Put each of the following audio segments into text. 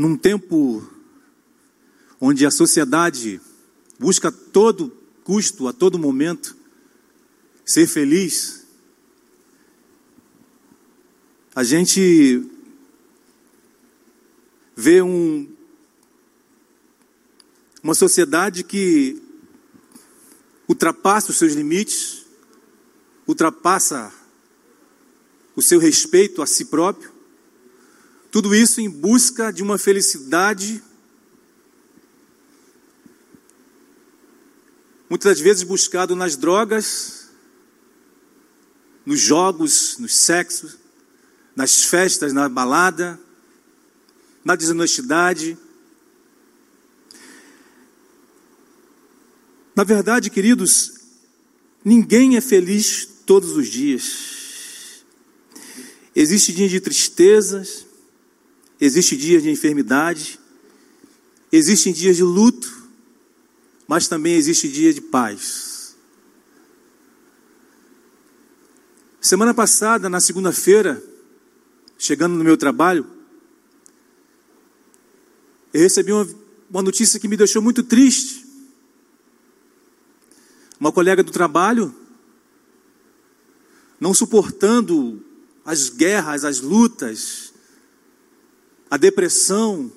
num tempo onde a sociedade busca a todo custo, a todo momento, ser feliz, a gente vê um, uma sociedade que ultrapassa os seus limites, ultrapassa o seu respeito a si próprio, tudo isso em busca de uma felicidade, muitas vezes buscado nas drogas, nos jogos, nos sexos, nas festas, na balada, na desonestidade. Na verdade, queridos, ninguém é feliz todos os dias. Existe dias de tristezas, existe dias de enfermidade, existem dias de luto, mas também existe dia de paz. Semana passada, na segunda-feira, chegando no meu trabalho, eu recebi uma, uma notícia que me deixou muito triste. Uma colega do trabalho, não suportando as guerras, as lutas, a depressão,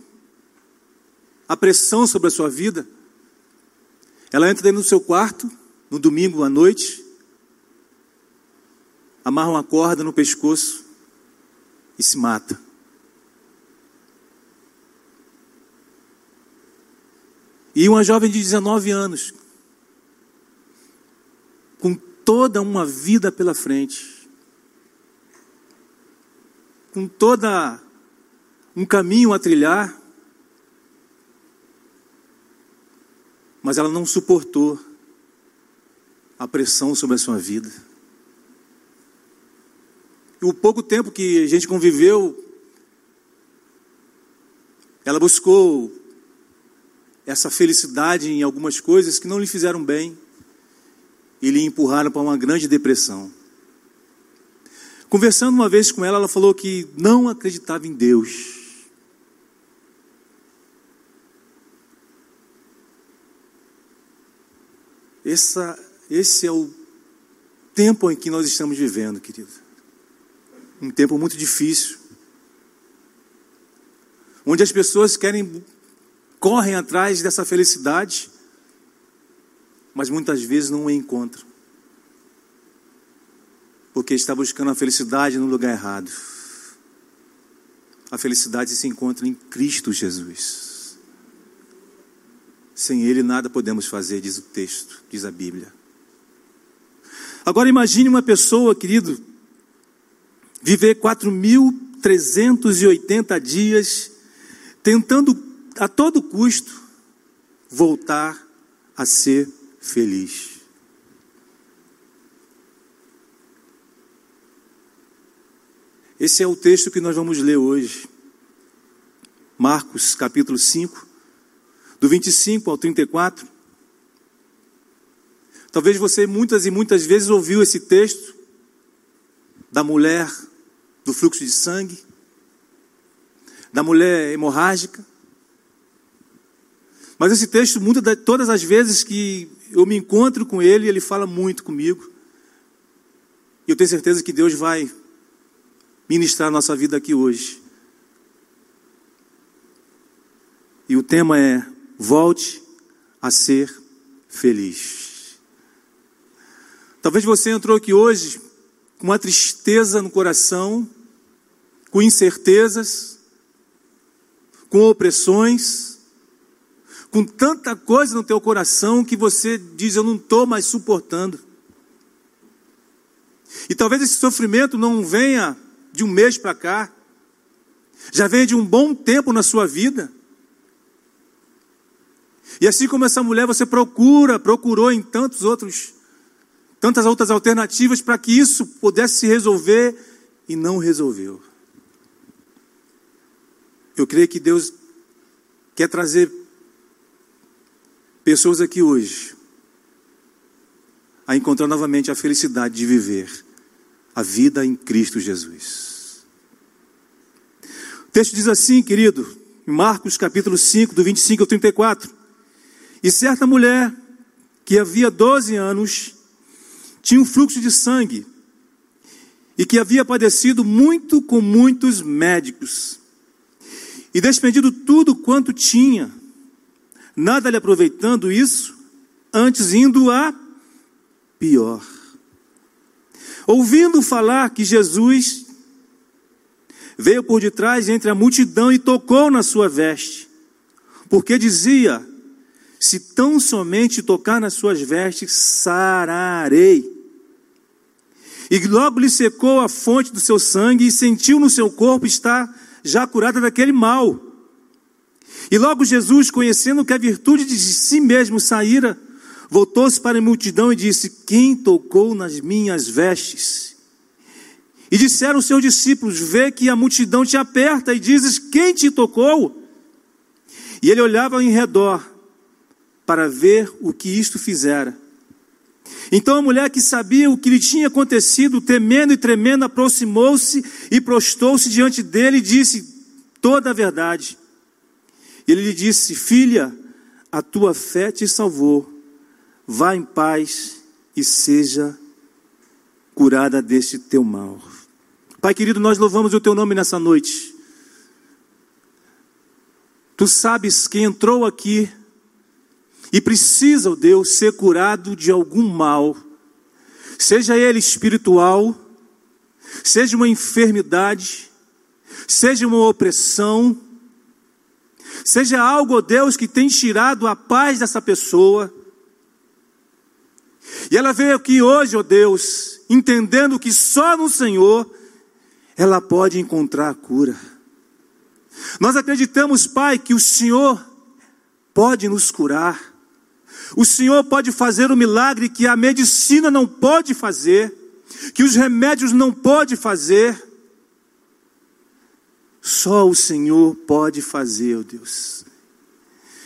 a pressão sobre a sua vida, ela entra dentro do seu quarto, no domingo à noite, amarra uma corda no pescoço e se mata. E uma jovem de 19 anos, com toda uma vida pela frente, com toda um caminho a trilhar, mas ela não suportou a pressão sobre a sua vida. E o pouco tempo que a gente conviveu, ela buscou essa felicidade em algumas coisas que não lhe fizeram bem e lhe empurraram para uma grande depressão. Conversando uma vez com ela, ela falou que não acreditava em Deus. Essa, esse é o tempo em que nós estamos vivendo, querido. Um tempo muito difícil. Onde as pessoas querem correm atrás dessa felicidade, mas muitas vezes não a encontram. Porque está buscando a felicidade no lugar errado. A felicidade se encontra em Cristo Jesus. Sem Ele nada podemos fazer, diz o texto, diz a Bíblia. Agora imagine uma pessoa, querido, viver 4.380 dias tentando a todo custo voltar a ser feliz. Esse é o texto que nós vamos ler hoje. Marcos, capítulo 5, do 25 ao 34. Talvez você muitas e muitas vezes ouviu esse texto da mulher do fluxo de sangue, da mulher hemorrágica, mas esse texto, muitas, todas as vezes que eu me encontro com ele, ele fala muito comigo. E eu tenho certeza que Deus vai ministrar a nossa vida aqui hoje. E o tema é: volte a ser feliz. Talvez você entrou aqui hoje com uma tristeza no coração, com incertezas, com opressões, com tanta coisa no teu coração que você diz: Eu não estou mais suportando. E talvez esse sofrimento não venha de um mês para cá, já venha de um bom tempo na sua vida. E assim como essa mulher, você procura, procurou em tantos outros, tantas outras alternativas para que isso pudesse se resolver e não resolveu. Eu creio que Deus quer trazer pessoas aqui hoje a encontrar novamente a felicidade de viver a vida em Cristo Jesus. O texto diz assim, querido, em Marcos capítulo 5, do 25 ao 34. E certa mulher, que havia 12 anos, tinha um fluxo de sangue e que havia padecido muito com muitos médicos e despendido tudo quanto tinha, nada lhe aproveitando isso, antes indo a pior. Ouvindo falar que Jesus veio por detrás entre a multidão e tocou na sua veste, porque dizia: Se tão somente tocar nas suas vestes, sararei. E logo lhe secou a fonte do seu sangue e sentiu no seu corpo estar já curada daquele mal. E logo Jesus, conhecendo que a virtude de si mesmo saíra, voltou-se para a multidão e disse: Quem tocou nas minhas vestes? E disseram os seus discípulos: Vê que a multidão te aperta e dizes: Quem te tocou? E ele olhava em redor para ver o que isto fizera. Então a mulher que sabia o que lhe tinha acontecido, temendo e tremendo, aproximou-se e prostou-se diante dele e disse toda a verdade. Ele lhe disse: Filha, a tua fé te salvou. Vá em paz e seja curada deste teu mal. Pai querido, nós louvamos o teu nome nessa noite. Tu sabes quem entrou aqui e precisa, o Deus, ser curado de algum mal, seja ele espiritual, seja uma enfermidade, seja uma opressão, seja algo, ó Deus, que tem tirado a paz dessa pessoa. E ela veio aqui hoje, ó Deus, entendendo que só no Senhor ela pode encontrar a cura. Nós acreditamos, Pai, que o Senhor pode nos curar. O Senhor pode fazer o milagre que a medicina não pode fazer, que os remédios não pode fazer. Só o Senhor pode fazer, oh Deus.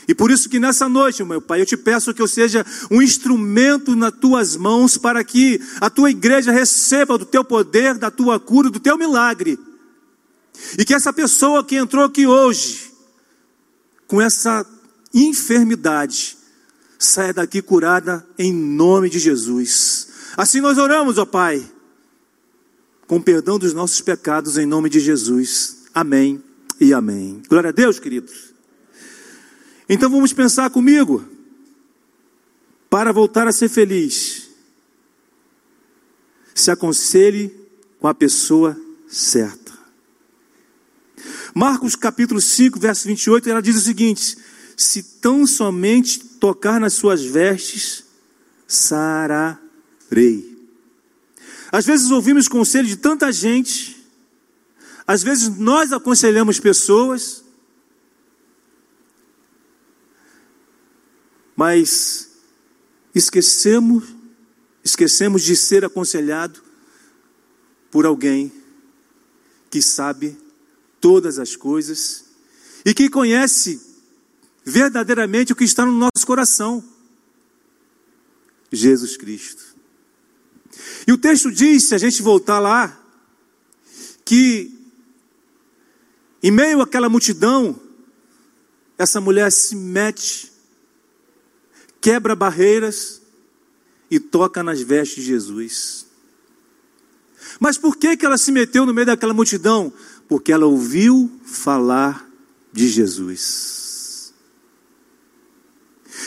E por isso que nessa noite, meu Pai, eu te peço que eu seja um instrumento nas tuas mãos para que a tua igreja receba do teu poder, da tua cura, do teu milagre. E que essa pessoa que entrou aqui hoje, com essa enfermidade, saia daqui curada em nome de Jesus. Assim nós oramos, ó Pai, com perdão dos nossos pecados em nome de Jesus. Amém e amém. Glória a Deus, queridos. Então vamos pensar comigo. Para voltar a ser feliz, se aconselhe com a pessoa certa. Marcos capítulo 5, verso 28, ela diz o seguinte: Se tão somente tocar nas suas vestes, sararei. Às vezes ouvimos conselho de tanta gente, às vezes nós aconselhamos pessoas, mas esquecemos, esquecemos de ser aconselhado por alguém que sabe todas as coisas e que conhece verdadeiramente o que está no nosso coração: Jesus Cristo. E o texto diz, se a gente voltar lá, que em meio àquela multidão, essa mulher se mete, quebra barreiras e toca nas vestes de Jesus. Mas por que, que ela se meteu no meio daquela multidão? Porque ela ouviu falar de Jesus.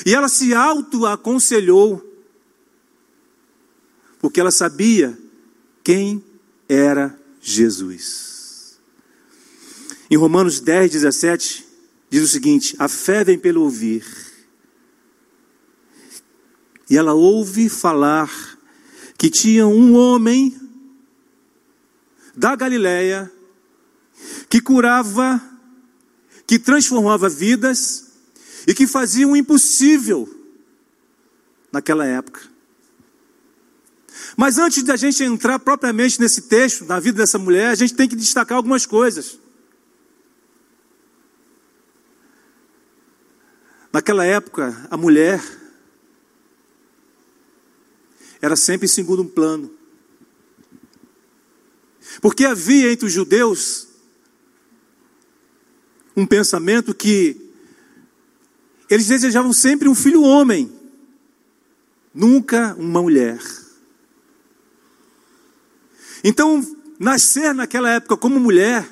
E ela se auto-aconselhou, porque ela sabia quem era Jesus. Em Romanos 10, 17, diz o seguinte: a fé vem pelo ouvir. E ela ouve falar que tinha um homem da Galileia que curava, que transformava vidas e que faziam o impossível naquela época. Mas antes da gente entrar propriamente nesse texto, na vida dessa mulher, a gente tem que destacar algumas coisas. Naquela época, a mulher era sempre em segundo plano. Porque havia entre os judeus um pensamento que eles desejavam sempre um filho homem, nunca uma mulher. Então, nascer naquela época como mulher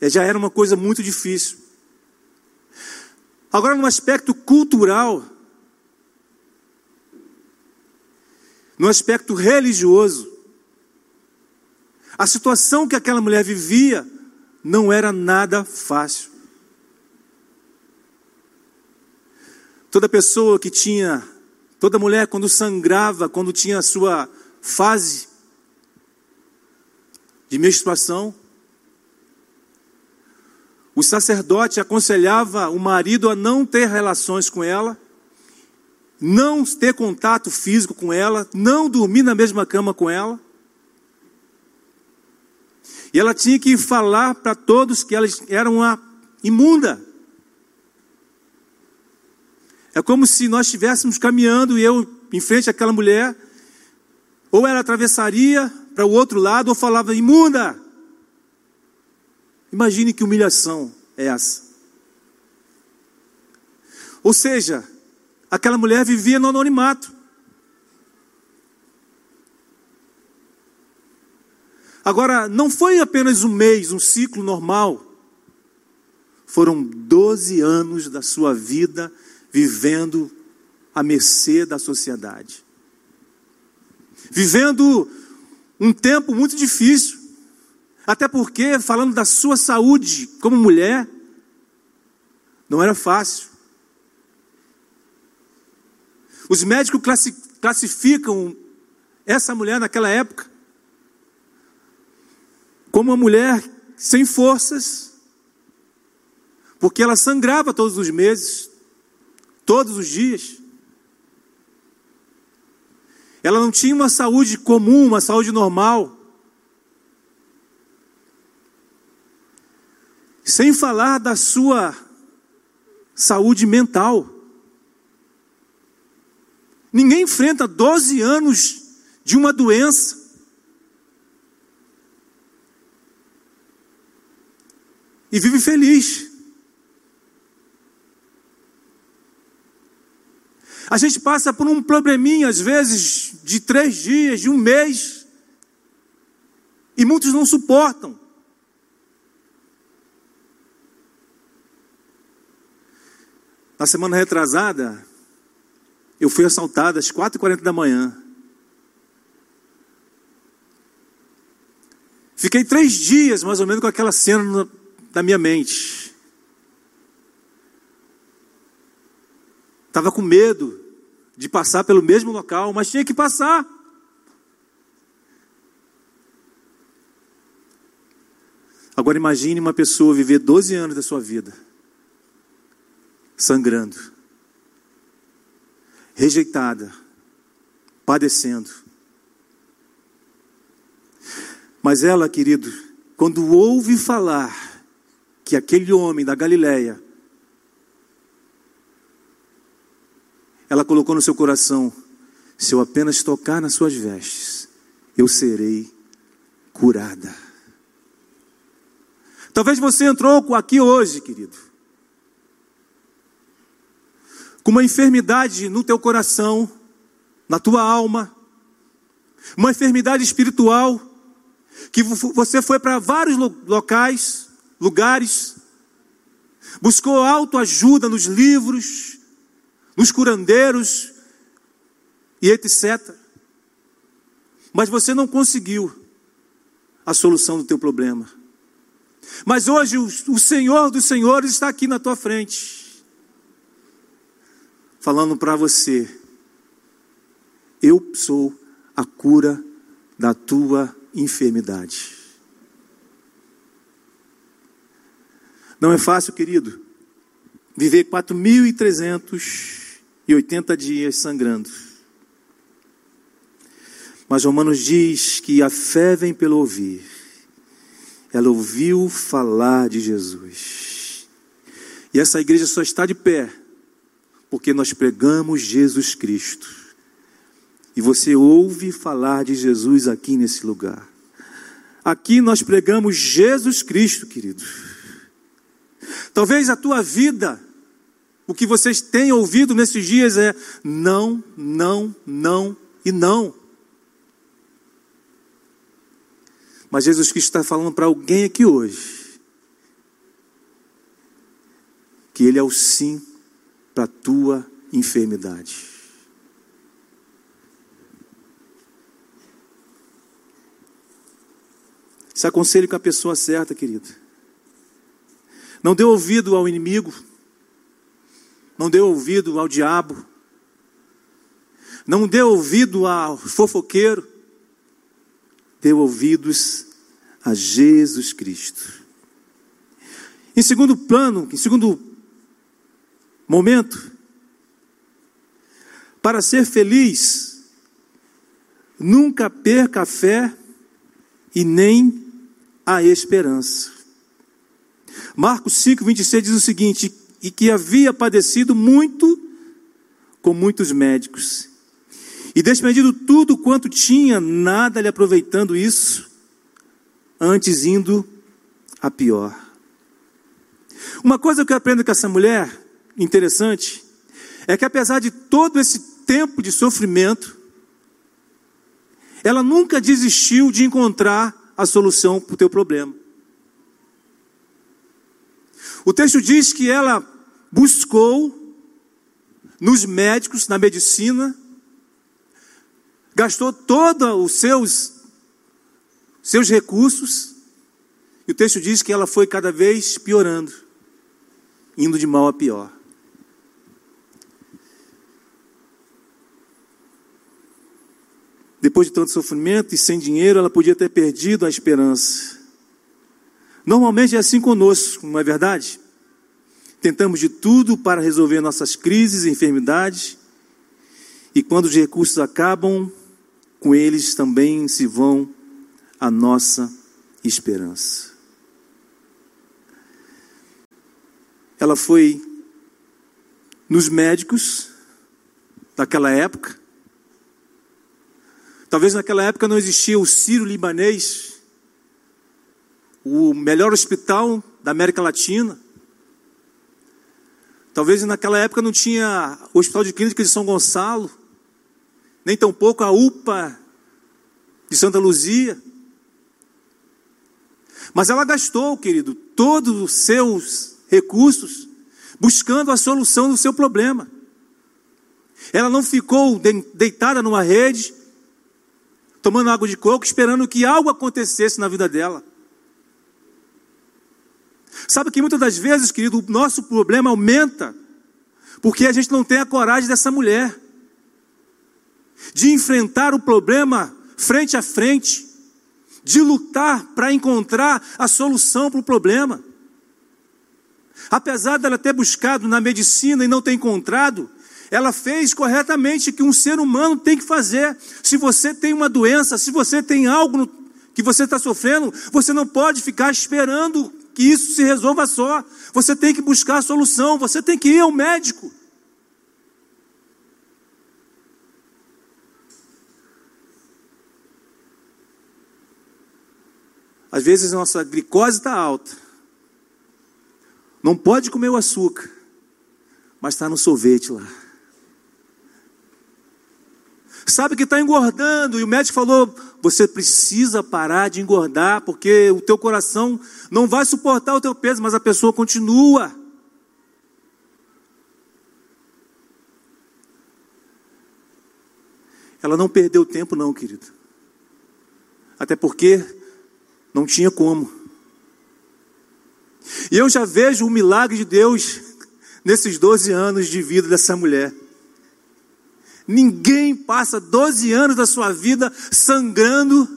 eh, já era uma coisa muito difícil. Agora, no aspecto cultural, no aspecto religioso, a situação que aquela mulher vivia não era nada fácil. Toda pessoa que tinha, toda mulher quando sangrava, quando tinha a sua fase de menstruação, o sacerdote aconselhava o marido a não ter relações com ela, não ter contato físico com ela, não dormir na mesma cama com ela. E ela tinha que falar para todos que ela era uma imunda. É como se nós estivéssemos caminhando e eu em frente àquela mulher, ou ela atravessaria para o outro lado ou falava imunda. Imagine que humilhação é essa. Ou seja, aquela mulher vivia no anonimato. Agora, não foi apenas um mês, um ciclo normal. Foram 12 anos da sua vida vivendo à mercê da sociedade. Vivendo um tempo muito difícil. Até porque, falando da sua saúde como mulher, não era fácil. Os médicos classificam essa mulher naquela época como uma mulher sem forças, porque ela sangrava todos os meses, todos os dias. Ela não tinha uma saúde comum, uma saúde normal. Sem falar da sua saúde mental. Ninguém enfrenta 12 anos de uma doença e vive feliz. A gente passa por um probleminha, às vezes, de três dias, de um mês, e muitos não suportam. Na semana retrasada, eu fui assaltado às 4h40 da manhã. Fiquei três dias, mais ou menos, com aquela cena da minha mente. Estava com medo de passar pelo mesmo local, mas tinha que passar. Agora imagine uma pessoa viver 12 anos da sua vida sangrando, rejeitada, padecendo. Mas ela, querido, quando ouve falar que aquele homem da Galileia, ela colocou no seu coração: se eu apenas tocar nas suas vestes, eu serei curada. Talvez você entrou aqui hoje, querido, com uma enfermidade no teu coração, na tua alma, uma enfermidade espiritual, que você foi para vários locais, lugares, buscou autoajuda nos livros, nos curandeiros e etc. Mas você não conseguiu a solução do teu problema. Mas hoje o, Senhor dos Senhores está aqui na tua frente, falando para você: eu sou a cura da tua enfermidade. Não é fácil, querido, viver 4.380 dias sangrando. Mas Romanos diz que a fé vem pelo ouvir. Ela ouviu falar de Jesus. E essa igreja só está de pé porque nós pregamos Jesus Cristo. E você ouve falar de Jesus aqui nesse lugar. Aqui nós pregamos Jesus Cristo, querido. Talvez a tua vida, o que vocês têm ouvido nesses dias é não, não, não e não. Mas Jesus Cristo está falando para alguém aqui hoje que Ele é o sim para a tua enfermidade. Se aconselhe com a pessoa certa, querido. Não dê ouvido ao inimigo. Não dê ouvido ao diabo. Não dê ouvido ao fofoqueiro. Dê ouvidos a Jesus Cristo. Em segundo plano, em segundo momento, para ser feliz, nunca perca a fé e nem a esperança. Marcos 5, 26 diz o seguinte: e que havia padecido muito com muitos médicos, e despendido tudo quanto tinha, nada lhe aproveitando isso, antes indo a pior. Uma coisa que eu aprendo com essa mulher, interessante, é que apesar de todo esse tempo de sofrimento, ela nunca desistiu de encontrar a solução para o teu problema. O texto diz que ela buscou nos médicos, na medicina, gastou todos os seus, seus recursos, e o texto diz que ela foi cada vez piorando, indo de mal a pior. Depois de tanto sofrimento e sem dinheiro, ela podia ter perdido a esperança. Normalmente é assim conosco, não é verdade? Tentamos de tudo para resolver nossas crises e enfermidades, e quando os recursos acabam, com eles também se vão a nossa esperança. Ela foi nos médicos daquela época, Talvez naquela época não existia o Ciro Libanês, o melhor hospital da América Latina. Talvez naquela época não tinha o Hospital de Clínica de São Gonçalo, nem tampouco a UPA de Santa Luzia. Mas ela gastou, querido, todos os seus recursos buscando a solução do seu problema. Ela não ficou deitada numa rede, tomando água de coco, esperando que algo acontecesse na vida dela. Sabe que muitas das vezes, querido, o nosso problema aumenta porque a gente não tem a coragem dessa mulher de enfrentar o problema frente a frente, de lutar para encontrar a solução para o problema. Apesar dela ter buscado na medicina e não ter encontrado, ela fez corretamente que um ser humano tem que fazer. Se você tem uma doença, se você tem algo que você está sofrendo, você não pode ficar esperando que isso se resolva só. Você tem que buscar a solução, você tem que ir ao médico. Às vezes nossa glicose está alta. Não pode comer o açúcar, mas está no sorvete lá sabe que está engordando, e o médico falou: você precisa parar de engordar, porque o teu coração não vai suportar o teu peso, mas a pessoa continua. Ela não perdeu tempo, não, querido. Até porque não tinha como. E eu já vejo o milagre de Deus nesses 12 anos de vida dessa mulher. Ninguém passa 12 anos da sua vida sangrando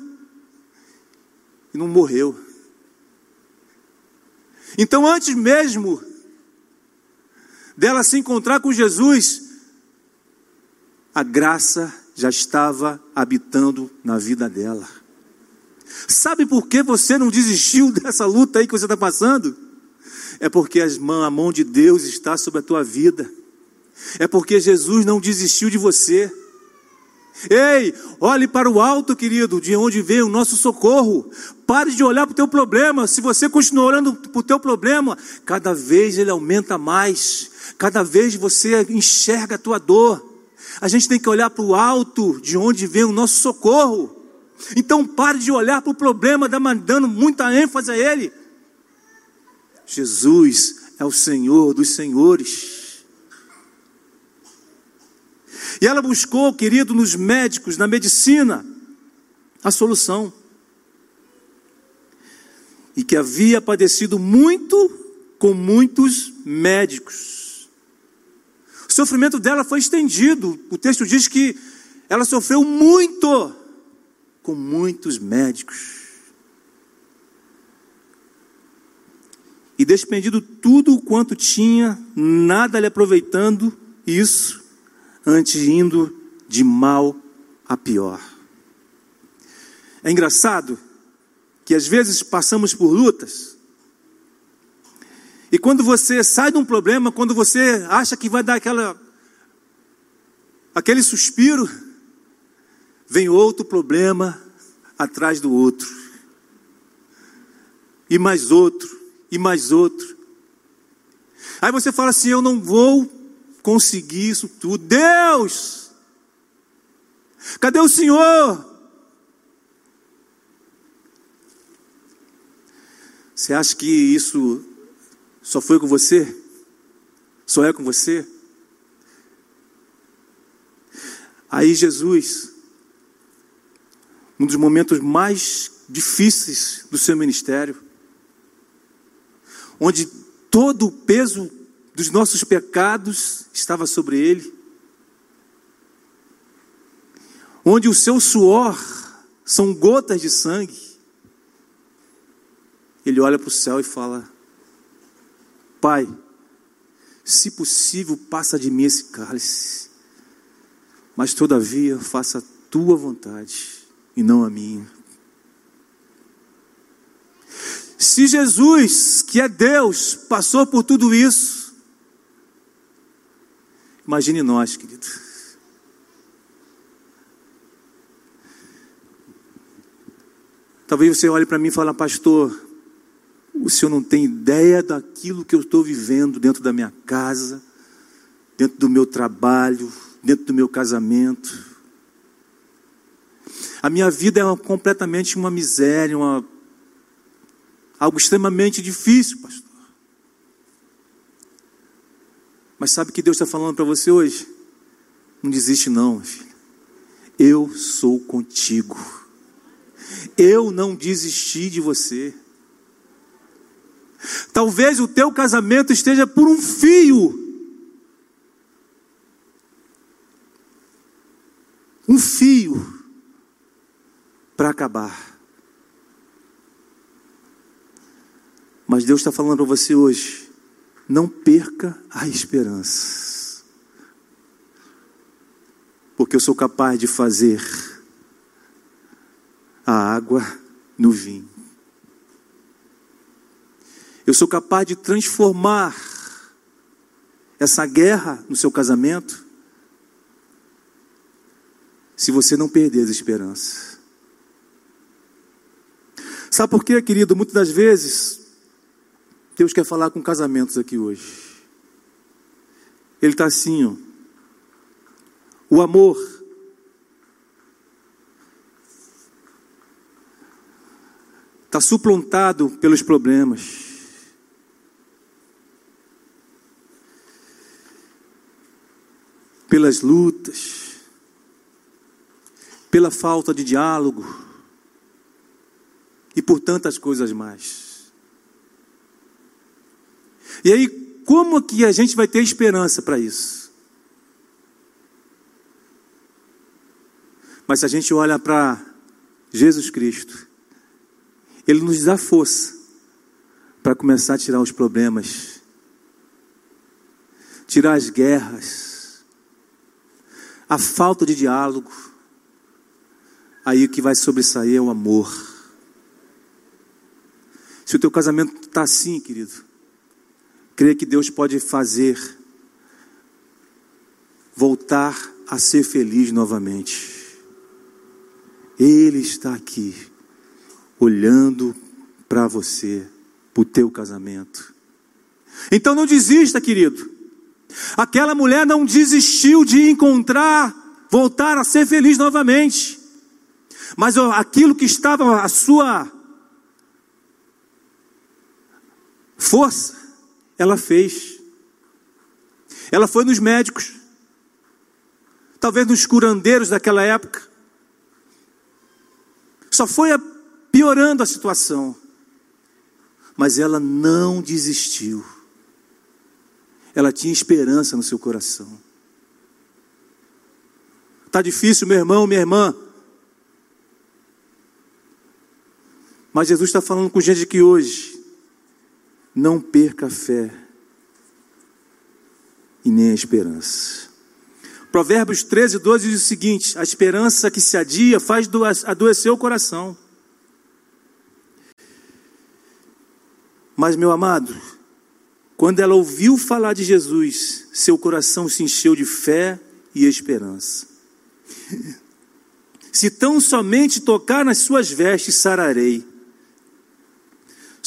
e não morreu. Então, antes mesmo dela se encontrar com Jesus, a graça já estava habitando na vida dela. Sabe por que você não desistiu dessa luta aí que você está passando? É porque a mão de Deus está sobre a tua vida. É porque Jesus não desistiu de você. Ei, olhe para o alto, querido, de onde vem o nosso socorro. Pare de olhar para o teu problema. Se você continuar olhando para o teu problema, cada vez ele aumenta mais. Cada vez você enxerga a tua dor. A gente tem que olhar para o alto, de onde vem o nosso socorro. Então pare de olhar para o problema, dando muita ênfase a ele. Jesus é o Senhor dos senhores. E ela buscou, querido, nos médicos, na medicina, a solução. E que havia padecido muito com muitos médicos. O sofrimento dela foi estendido. O texto diz que ela sofreu muito com muitos médicos. E despendido tudo quanto tinha, nada lhe aproveitando isso, antes indo de mal a pior. É engraçado que às vezes passamos por lutas, e quando você sai de um problema, quando você acha que vai dar aquela, aquele suspiro, vem outro problema atrás do outro, e mais outro, e mais outro. Aí você fala assim: Eu não vou conseguir isso tudo. Deus, cadê o Senhor? Você acha que isso só foi com você? Só é com você? Aí Jesus, um dos momentos mais difíceis do seu ministério, onde todo o peso dos nossos pecados estava sobre ele, onde o seu suor são gotas de sangue. Ele olha para o céu e fala: Pai, se possível, passa de mim esse cálice, mas todavia faça a tua vontade e não a minha. Se Jesus, que é Deus, passou por tudo isso, Imagine nós, querido. Talvez você olhe para mim e fale, pastor, o senhor não tem ideia daquilo que eu estou vivendo dentro da minha casa, dentro do meu trabalho, dentro do meu casamento. A minha vida é completamente uma miséria, uma, algo extremamente difícil, pastor. Mas sabe o que Deus está falando para você hoje? Não desiste, não, filho. Eu sou contigo. Eu não desisti de você. Talvez o teu casamento esteja por um fio. Um fio para acabar. Mas Deus está falando para você hoje não perca a esperança. Porque eu sou capaz de fazer a água no vinho. Eu sou capaz de transformar essa guerra no seu casamento se você não perder as esperanças. Sabe por quê, querido? Muitas das vezes Deus quer falar com casamentos aqui hoje. Ele está assim, ó. O amor. Está suplantado pelos problemas. Pelas lutas. Pela falta de diálogo. E por tantas coisas mais. E aí, como que a gente vai ter esperança para isso? Mas se a gente olha para Jesus Cristo, Ele nos dá força para começar a tirar os problemas, tirar as guerras, a falta de diálogo. Aí o que vai sobressair é o amor. Se o teu casamento está assim, querido, Creia que Deus pode fazer voltar a ser feliz novamente. Ele está aqui, olhando para você, para o teu casamento. Então não desista, querido. Aquela mulher não desistiu de encontrar, voltar a ser feliz novamente. Mas aquilo que estava a sua força, ela fez. Ela foi nos médicos, talvez nos curandeiros daquela época. Só foi piorando a situação. Mas ela não desistiu. Ela tinha esperança no seu coração. Está difícil, meu irmão, minha irmã. Mas Jesus está falando com gente que hoje não perca a fé e nem a esperança. Provérbios 13, 12 diz o seguinte: a esperança que se adia faz adoecer o coração. Mas, meu amado, quando ela ouviu falar de Jesus, seu coração se encheu de fé e esperança. Se tão somente tocar nas suas vestes, sararei.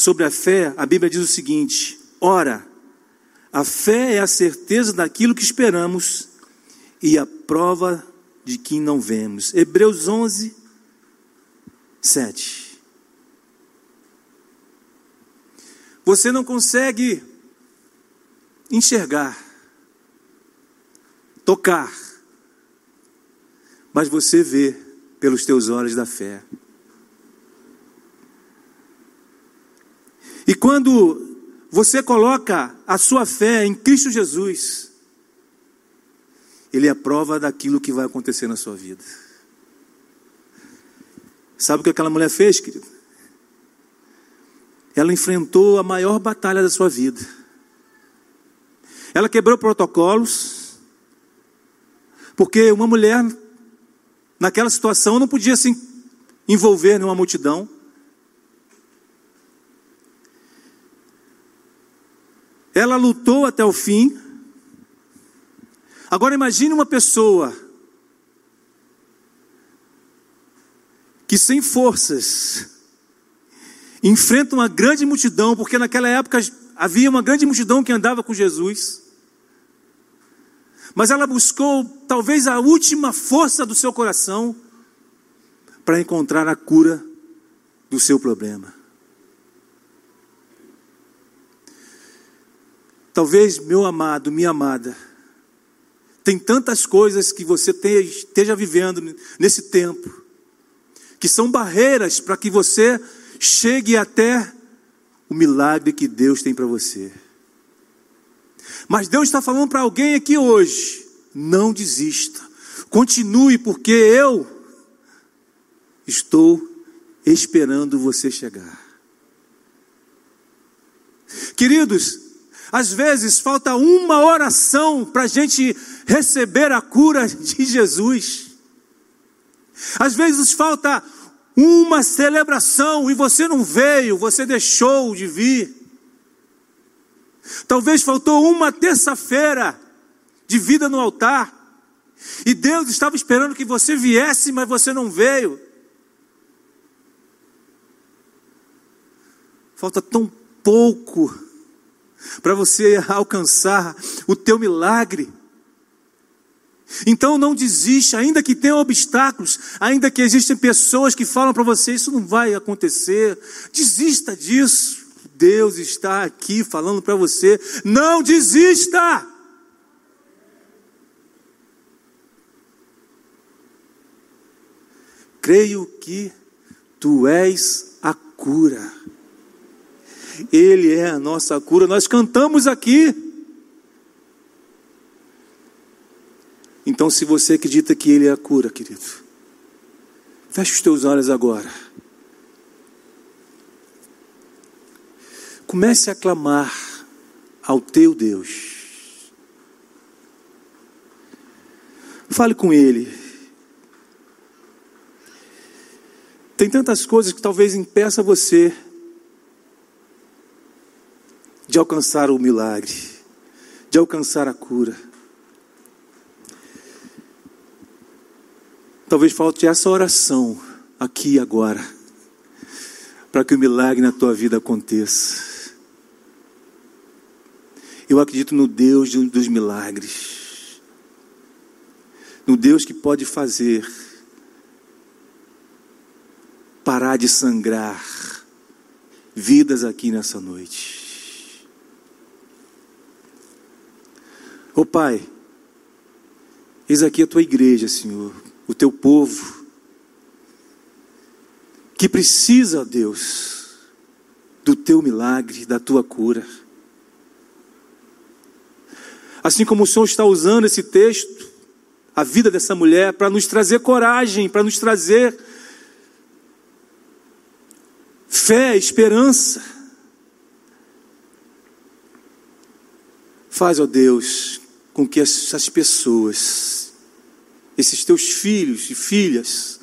Sobre a fé, a Bíblia diz o seguinte: ora, a fé é a certeza daquilo que esperamos e a prova de quem não vemos. Hebreus 11, 7. Você não consegue enxergar, tocar, mas você vê pelos teus olhos da fé. E quando você coloca a sua fé em Cristo Jesus, Ele é prova daquilo que vai acontecer na sua vida. Sabe o que aquela mulher fez, querido? Ela enfrentou a maior batalha da sua vida. Ela quebrou protocolos, porque uma mulher, naquela situação, não podia se envolver numa multidão. Ela lutou até o fim. Agora imagine uma pessoa que sem forças enfrenta uma grande multidão, porque naquela época havia uma grande multidão que andava com Jesus. Mas ela buscou talvez a última força do seu coração para encontrar a cura do seu problema. Talvez, meu amado, minha amada, tem tantas coisas que você esteja vivendo nesse tempo, que são barreiras para que você chegue até o milagre que Deus tem para você. Mas Deus está falando para alguém aqui hoje: não desista, continue, porque eu estou esperando você chegar. Queridos, às vezes falta uma oração para a gente receber a cura de Jesus. Às vezes falta uma celebração e você não veio, você deixou de vir. Talvez faltou uma terça-feira de vida no altar. E Deus estava esperando que você viesse, mas você não veio. Falta tão pouco para você alcançar o teu milagre. Então não desiste, ainda que tenha obstáculos, ainda que existem pessoas que falam para você, isso não vai acontecer. Desista disso. Deus está aqui falando para você, não desista. Creio que tu és a cura. Ele é a nossa cura. Nós cantamos aqui. Então, se você acredita que Ele é a cura, querido, feche os teus olhos agora. Comece a clamar ao teu Deus. Fale com Ele. Tem tantas coisas que talvez impeça você de alcançar o milagre, de alcançar a cura. Talvez falte essa oração aqui e agora, para que o milagre na tua vida aconteça. Eu acredito no Deus dos milagres, no Deus que pode fazer parar de sangrar vidas aqui nessa noite. Ô oh, Pai, eis aqui a tua igreja, Senhor, o teu povo, que precisa, Deus, do teu milagre, da tua cura. Assim como o Senhor está usando esse texto, a vida dessa mulher, para nos trazer coragem, para nos trazer fé, esperança. Faz, ó Deus, com que essas pessoas, esses teus filhos e filhas,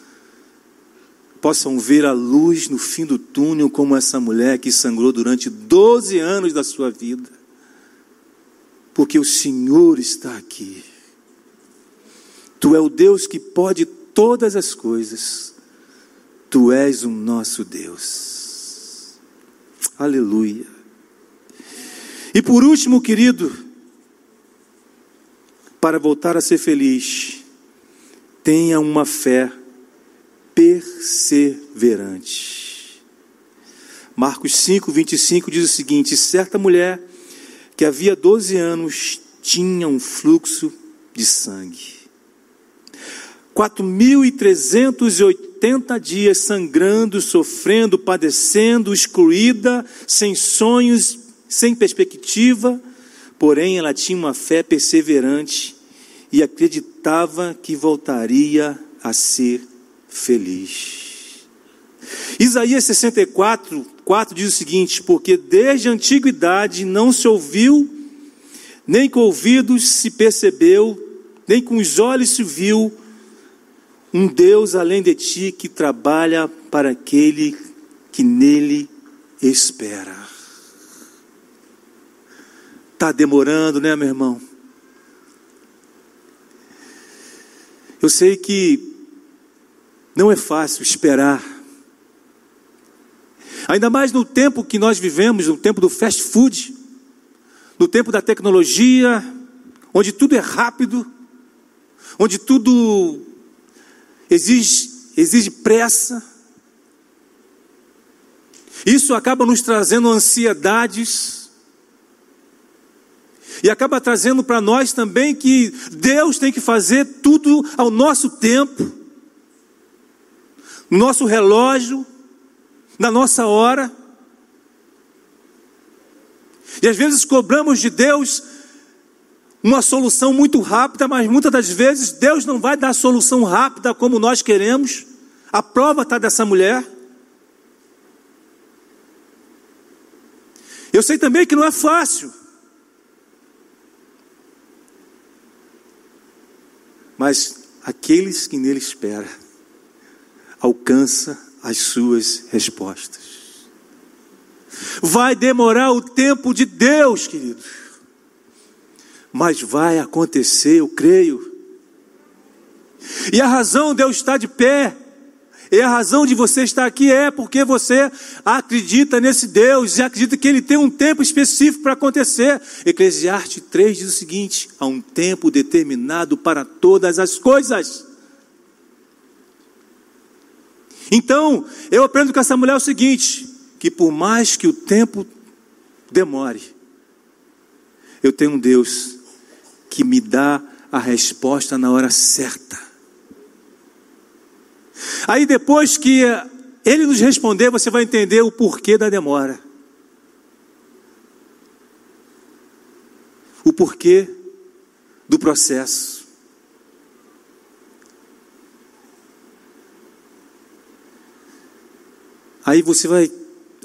possam ver a luz no fim do túnel, como essa mulher que sangrou durante 12 anos da sua vida, porque o Senhor está aqui. Tu é o Deus que pode todas as coisas, tu és o nosso Deus. Aleluia. E por último, querido, para voltar a ser feliz, tenha uma fé perseverante. Marcos 5, 25 diz o seguinte: certa mulher que havia 12 anos tinha um fluxo de sangue. 4.380 80 dias sangrando, sofrendo, padecendo, excluída, sem sonhos, sem perspectiva, porém ela tinha uma fé perseverante e acreditava que voltaria a ser feliz. Isaías 64, 4 diz o seguinte: Porque desde a antiguidade não se ouviu, nem com ouvidos se percebeu, nem com os olhos se viu um Deus além de ti que trabalha para aquele que nele espera. Está demorando, né, meu irmão? Eu sei que não é fácil esperar. Ainda mais no tempo que nós vivemos, no tempo do fast food, no tempo da tecnologia, onde tudo é rápido, onde tudo exige, exige pressa. Isso acaba nos trazendo ansiedades. E acaba trazendo para nós também que Deus tem que fazer tudo ao nosso tempo, no nosso relógio, na nossa hora. E às vezes cobramos de Deus uma solução muito rápida, mas muitas das vezes Deus não vai dar a solução rápida como nós queremos. A prova está dessa mulher. Eu sei também que não é fácil. Mas aqueles que nele esperam alcança as suas respostas. Vai demorar o tempo de Deus, queridos mas vai acontecer, eu creio. E a razão de eu estar de pé, e a razão de você estar aqui é porque você acredita nesse Deus e acredita que ele tem um tempo específico para acontecer. Eclesiastes 3 diz o seguinte: há um tempo determinado para todas as coisas. Então, eu aprendo com essa mulher o seguinte: que por mais que o tempo demore, eu tenho um Deus que me dá a resposta na hora certa. Aí depois que ele nos responder, você vai entender o porquê da demora. O porquê do processo. Aí você vai,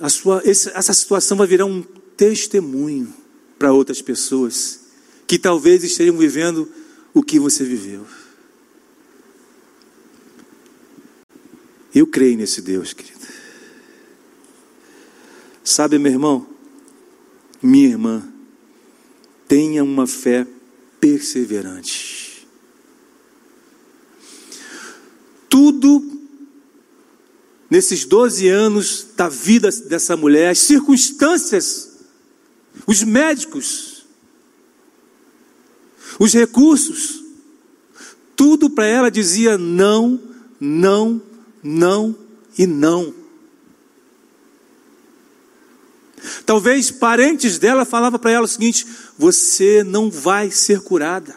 a sua, essa situação vai virar um testemunho para outras pessoas que talvez estejam vivendo o que você viveu. Eu creio nesse Deus, querido. Sabe, meu irmão, minha irmã, tenha uma fé perseverante. Tudo nesses 12 anos da vida dessa mulher, as circunstâncias, os médicos, os recursos, tudo para ela dizia não, não, não e não. Talvez parentes dela falavam para ela o seguinte: você não vai ser curada.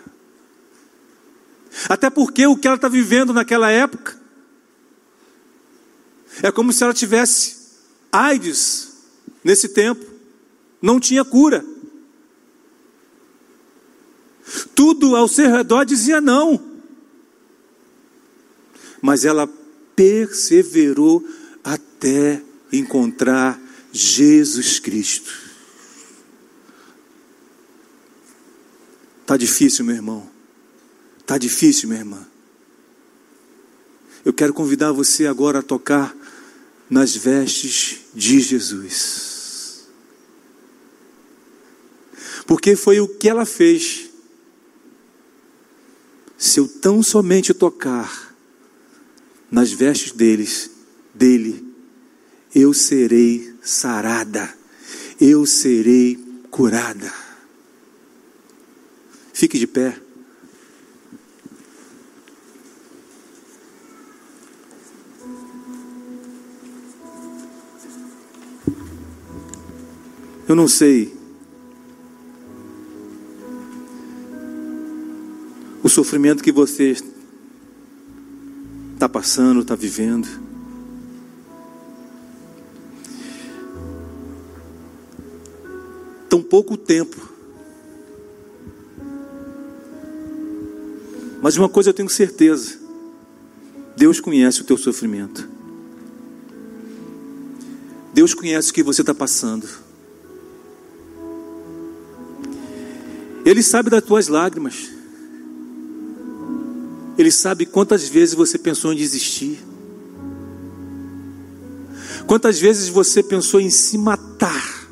Até porque o que ela está vivendo naquela época é como se ela tivesse AIDS nesse tempo, não tinha cura. Tudo ao seu redor dizia não. Mas ela perseverou até encontrar Jesus Cristo. Tá difícil, meu irmão. Tá difícil, minha irmã. Eu quero convidar você agora a tocar nas vestes de Jesus. Porque foi o que ela fez. Se eu tão somente tocar nas vestes deles, dele, eu serei sarada, eu serei curada. Fique de pé. Eu não sei o sofrimento que você passando, está vivendo. Tão pouco tempo. Mas uma coisa eu tenho certeza: Deus conhece o teu sofrimento. Deus conhece o que você está passando. Ele sabe das tuas lágrimas. Ele sabe quantas vezes você pensou em desistir. Quantas vezes você pensou em se matar.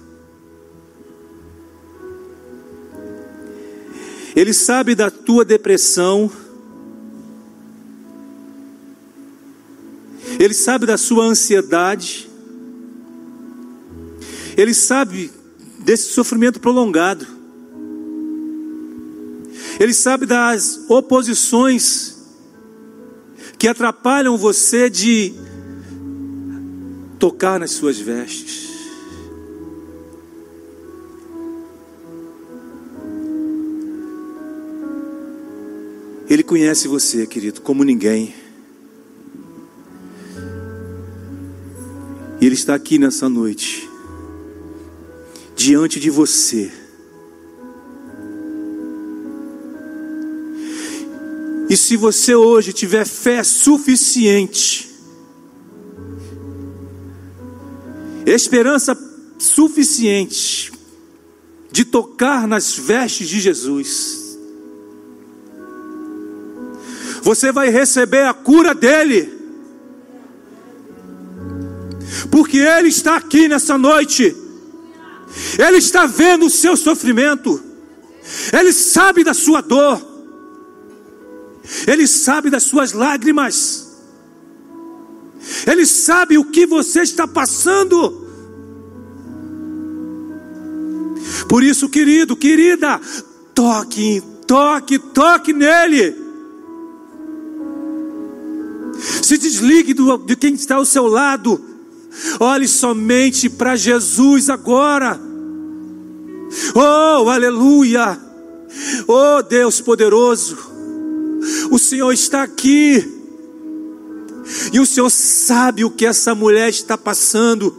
Ele sabe da tua depressão. Ele sabe da sua ansiedade. Ele sabe desse sofrimento prolongado. Ele sabe das oposições que atrapalham você de tocar nas suas vestes. Ele conhece você, querido, como ninguém. E Ele está aqui nessa noite, diante de você E se você hoje tiver fé suficiente, esperança suficiente de tocar nas vestes de Jesus, você vai receber a cura dele, porque ele está aqui nessa noite, ele está vendo o seu sofrimento, ele sabe da sua dor. Ele sabe das suas lágrimas, Ele sabe o que você está passando. Por isso, querido, querida, toque, toque, toque nele. Se desligue do, de quem está ao seu lado. Olhe somente para Jesus agora. Oh, aleluia. Oh, Deus poderoso. O Senhor está aqui. E o Senhor sabe o que essa mulher está passando.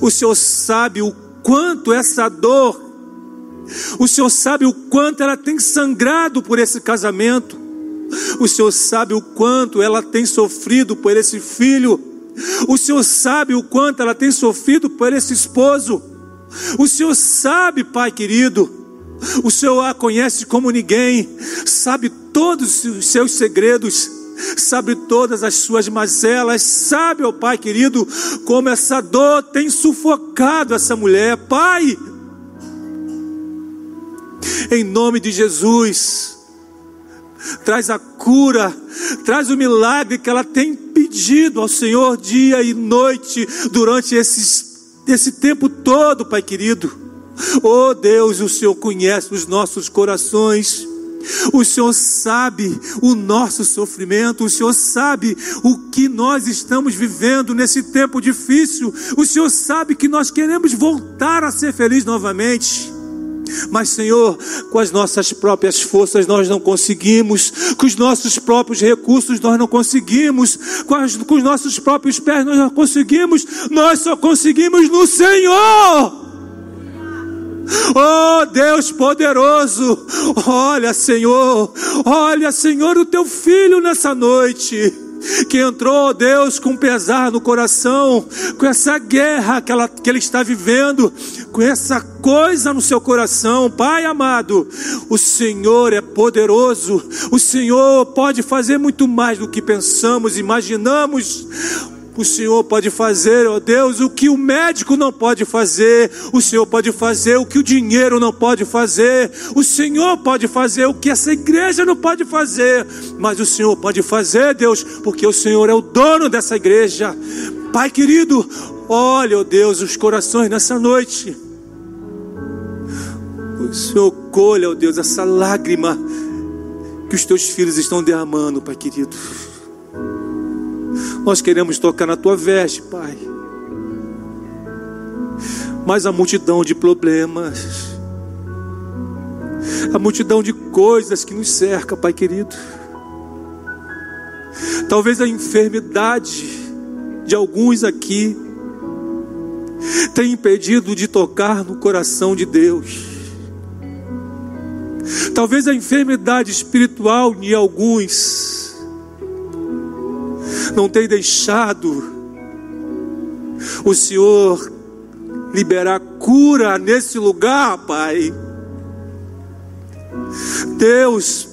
O Senhor sabe o quanto essa dor. O Senhor sabe o quanto ela tem sangrado por esse casamento. O Senhor sabe o quanto ela tem sofrido por esse filho. O Senhor sabe o quanto ela tem sofrido por esse esposo. O Senhor sabe, Pai querido o Senhor a conhece como ninguém, sabe todos os seus segredos, sabe todas as suas mazelas, sabe, ó oh Pai querido, como essa dor tem sufocado essa mulher, Pai. Em nome de Jesus, traz a cura, traz o milagre que ela tem pedido ao Senhor dia e noite durante esses, esse tempo todo, Pai querido. Oh Deus, o Senhor conhece os nossos corações. O Senhor sabe o nosso sofrimento, o Senhor sabe o que nós estamos vivendo nesse tempo difícil. O Senhor sabe que nós queremos voltar a ser felizes novamente. Mas, Senhor, com as nossas próprias forças nós não conseguimos, com os nossos próprios recursos nós não conseguimos, com, as, com os nossos próprios pés nós não conseguimos, nós só conseguimos no Senhor. Oh Deus poderoso, olha Senhor, olha Senhor o teu filho nessa noite que entrou, Deus, com pesar no coração, com essa guerra que, ela, que ele está vivendo, com essa coisa no seu coração, Pai amado, o Senhor é poderoso, o Senhor pode fazer muito mais do que pensamos, imaginamos. O Senhor pode fazer, ó Deus, o que o médico não pode fazer, o Senhor pode fazer o que o dinheiro não pode fazer, o Senhor pode fazer o que essa igreja não pode fazer, mas o Senhor pode fazer, Deus, porque o Senhor é o dono dessa igreja. Pai querido, olha, ó Deus, os corações nessa noite. O Senhor colha, ó Deus, essa lágrima que os teus filhos estão derramando, Pai querido. Nós queremos tocar na tua veste, Pai. Mas a multidão de problemas, a multidão de coisas que nos cerca, Pai querido. Talvez a enfermidade de alguns aqui tenha impedido de tocar no coração de Deus. Talvez a enfermidade espiritual de alguns não tem deixado o Senhor liberar cura nesse lugar, Pai. Deus,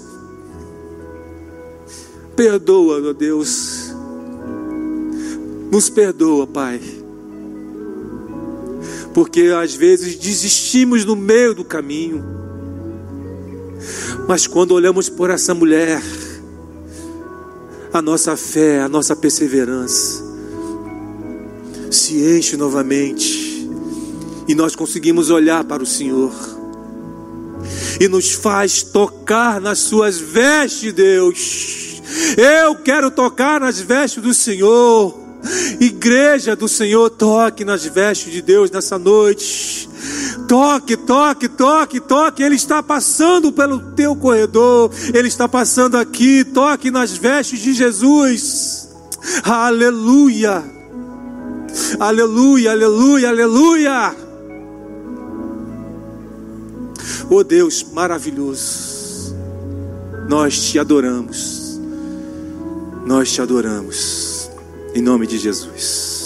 perdoa, meu Deus, nos perdoa, Pai, porque às vezes desistimos no meio do caminho, mas quando olhamos por essa mulher, a nossa fé, a nossa perseverança se enche novamente e nós conseguimos olhar para o Senhor e nos faz tocar nas suas vestes, Deus. Eu quero tocar nas vestes do Senhor. Igreja do Senhor, toque nas vestes de Deus nessa noite. Toque, toque, toque, toque. Ele está passando pelo teu corredor. Ele está passando aqui. Toque nas vestes de Jesus. Aleluia. Aleluia, aleluia, aleluia. Oh Deus maravilhoso. Nós te adoramos. Nós te adoramos. Em nome de Jesus.